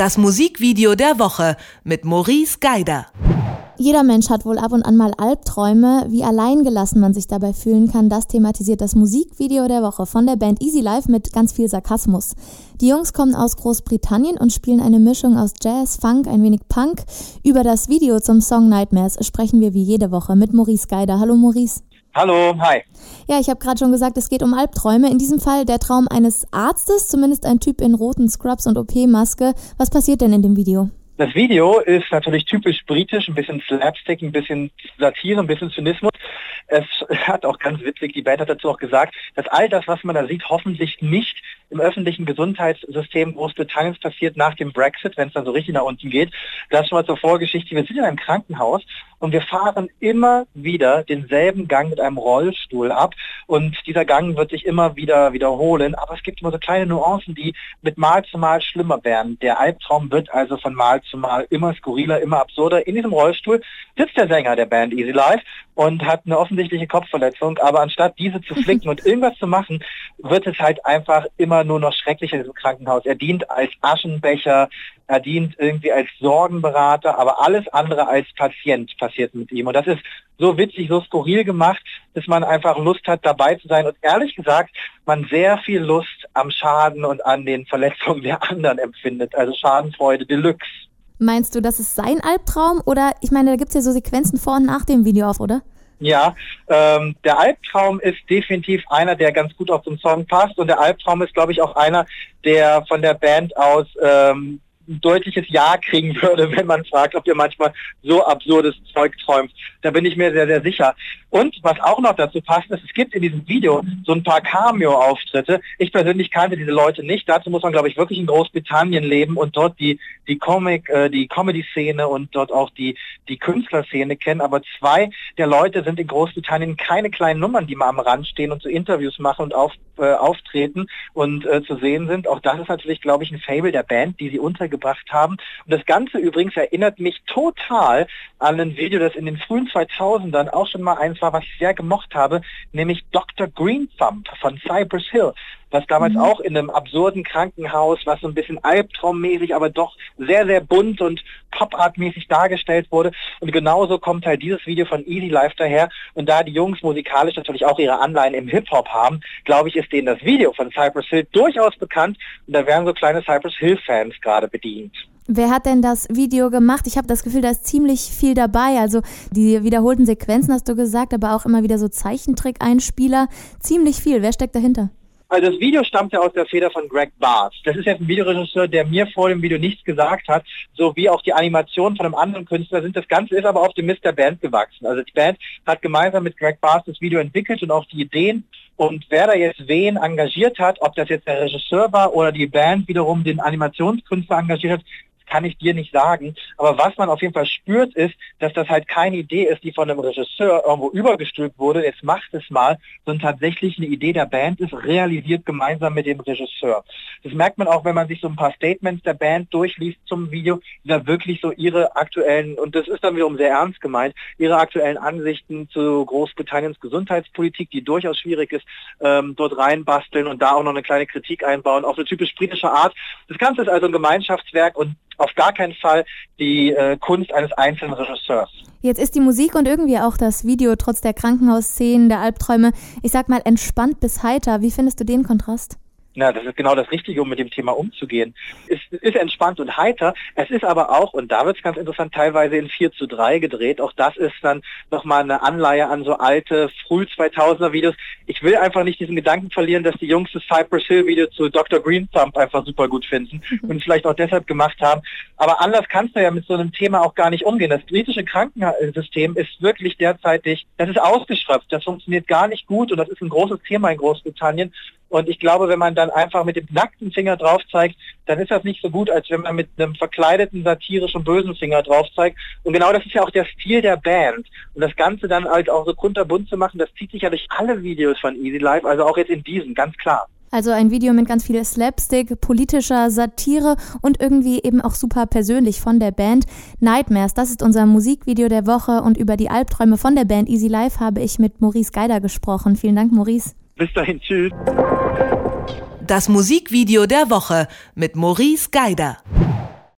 Das Musikvideo der Woche mit Maurice Geider. Jeder Mensch hat wohl ab und an mal Albträume. Wie alleingelassen man sich dabei fühlen kann, das thematisiert das Musikvideo der Woche von der Band Easy Life mit ganz viel Sarkasmus. Die Jungs kommen aus Großbritannien und spielen eine Mischung aus Jazz, Funk, ein wenig Punk. Über das Video zum Song Nightmares sprechen wir wie jede Woche mit Maurice Geider. Hallo Maurice. Hallo, hi. Ja, ich habe gerade schon gesagt, es geht um Albträume. In diesem Fall der Traum eines Arztes, zumindest ein Typ in roten Scrubs und OP-Maske. Was passiert denn in dem Video? Das Video ist natürlich typisch britisch, ein bisschen Slapstick, ein bisschen Satire, ein bisschen Zynismus. Es hat auch ganz witzig, die Band hat dazu auch gesagt, dass all das, was man da sieht, hoffentlich nicht im öffentlichen Gesundheitssystem Großbritanniens passiert nach dem Brexit, wenn es dann so richtig nach unten geht. Das schon mal zur Vorgeschichte. Wir sind in einem Krankenhaus und wir fahren immer wieder denselben Gang mit einem Rollstuhl ab und dieser Gang wird sich immer wieder wiederholen, aber es gibt immer so kleine Nuancen, die mit Mal zu Mal schlimmer werden. Der Albtraum wird also von Mal zu Mal immer skurriler, immer absurder. In diesem Rollstuhl sitzt der Sänger der Band Easy Life und hat eine offensichtliche Kopfverletzung, aber anstatt diese zu flicken und irgendwas zu machen, wird es halt einfach immer nur noch schrecklicher in diesem Krankenhaus. Er dient als Aschenbecher, er dient irgendwie als Sorgenberater, aber alles andere als Patient passiert mit ihm. Und das ist so witzig, so skurril gemacht, dass man einfach Lust hat, dabei zu sein. Und ehrlich gesagt, man sehr viel Lust am Schaden und an den Verletzungen der anderen empfindet. Also Schadenfreude Deluxe. Meinst du, das ist sein Albtraum? Oder ich meine, da gibt es ja so Sequenzen vor und nach dem Video auf, oder? Ja, ähm, der Albtraum ist definitiv einer, der ganz gut auf den Song passt. Und der Albtraum ist, glaube ich, auch einer, der von der Band aus ähm, ein deutliches Ja kriegen würde, wenn man fragt, ob ihr manchmal so absurdes Zeug träumt. Da bin ich mir sehr, sehr sicher. Und was auch noch dazu passt, ist, es gibt in diesem Video so ein paar Cameo-Auftritte. Ich persönlich kannte diese Leute nicht. Dazu muss man, glaube ich, wirklich in Großbritannien leben und dort die, die Comic, äh, die Comedy-Szene und dort auch die, die Künstlerszene kennen. Aber zwei der Leute sind in Großbritannien keine kleinen Nummern, die mal am Rand stehen und so Interviews machen und auf, äh, auftreten und äh, zu sehen sind. Auch das ist natürlich, glaube ich, ein Fable der Band, die sie untergebracht haben. Und das Ganze übrigens erinnert mich total an ein Video, das in den frühen 2000ern auch schon mal eins war, was ich sehr gemocht habe, nämlich Dr. Green Thumb von Cypress Hill, was damals mhm. auch in einem absurden Krankenhaus, was so ein bisschen albtraummäßig, aber doch sehr, sehr bunt und Pop-Art-mäßig dargestellt wurde. Und genauso kommt halt dieses Video von Easy Life daher. Und da die Jungs musikalisch natürlich auch ihre Anleihen im Hip-Hop haben, glaube ich, ist denen das Video von Cypress Hill durchaus bekannt. Und da werden so kleine Cypress Hill-Fans gerade bedient. Wer hat denn das Video gemacht? Ich habe das Gefühl, da ist ziemlich viel dabei. Also die wiederholten Sequenzen hast du gesagt, aber auch immer wieder so Zeichentrick-Einspieler. Ziemlich viel. Wer steckt dahinter? Also das Video stammt ja aus der Feder von Greg Barth. Das ist jetzt ein Videoregisseur, der mir vor dem Video nichts gesagt hat, so wie auch die Animation von einem anderen Künstler sind. Das Ganze ist aber auf dem Mist der Band gewachsen. Also die Band hat gemeinsam mit Greg Barth das Video entwickelt und auch die Ideen. Und wer da jetzt wen engagiert hat, ob das jetzt der Regisseur war oder die Band wiederum den Animationskünstler engagiert hat, kann ich dir nicht sagen. Aber was man auf jeden Fall spürt, ist, dass das halt keine Idee ist, die von einem Regisseur irgendwo übergestülpt wurde, jetzt macht es mal, sondern tatsächlich eine Idee der Band ist, realisiert gemeinsam mit dem Regisseur. Das merkt man auch, wenn man sich so ein paar Statements der Band durchliest zum Video, die da wirklich so ihre aktuellen, und das ist dann wiederum sehr ernst gemeint, ihre aktuellen Ansichten zu Großbritanniens Gesundheitspolitik, die durchaus schwierig ist, ähm, dort reinbasteln und da auch noch eine kleine Kritik einbauen, auf eine typisch britische Art. Das Ganze ist also ein Gemeinschaftswerk und auf gar keinen Fall die äh, Kunst eines einzelnen Regisseurs. Jetzt ist die Musik und irgendwie auch das Video trotz der Krankenhausszenen, der Albträume, ich sag mal entspannt bis heiter. Wie findest du den Kontrast? Na, das ist genau das Richtige, um mit dem Thema umzugehen. Es ist entspannt und heiter. Es ist aber auch, und da wird es ganz interessant, teilweise in 4 zu 3 gedreht. Auch das ist dann nochmal eine Anleihe an so alte, früh 2000er Videos. Ich will einfach nicht diesen Gedanken verlieren, dass die Jungs das Cypress Hill Video zu Dr. Green Thumb einfach super gut finden und vielleicht auch deshalb gemacht haben. Aber anders kannst du ja mit so einem Thema auch gar nicht umgehen. Das britische Krankensystem ist wirklich derzeitig, das ist ausgeschöpft. Das funktioniert gar nicht gut und das ist ein großes Thema in Großbritannien. Und ich glaube, wenn man dann einfach mit dem nackten Finger drauf zeigt, dann ist das nicht so gut, als wenn man mit einem verkleideten, satirischen, bösen Finger drauf zeigt. Und genau das ist ja auch der Stil der Band. Und das Ganze dann halt auch so kunterbunt zu machen, das zieht sich ja durch alle Videos von Easy Life, also auch jetzt in diesen, ganz klar. Also ein Video mit ganz viel Slapstick, politischer Satire und irgendwie eben auch super persönlich von der Band. Nightmares, das ist unser Musikvideo der Woche und über die Albträume von der Band Easy Life habe ich mit Maurice Geider gesprochen. Vielen Dank, Maurice. Bis dahin, tschüss. Das Musikvideo der Woche mit Maurice Geider.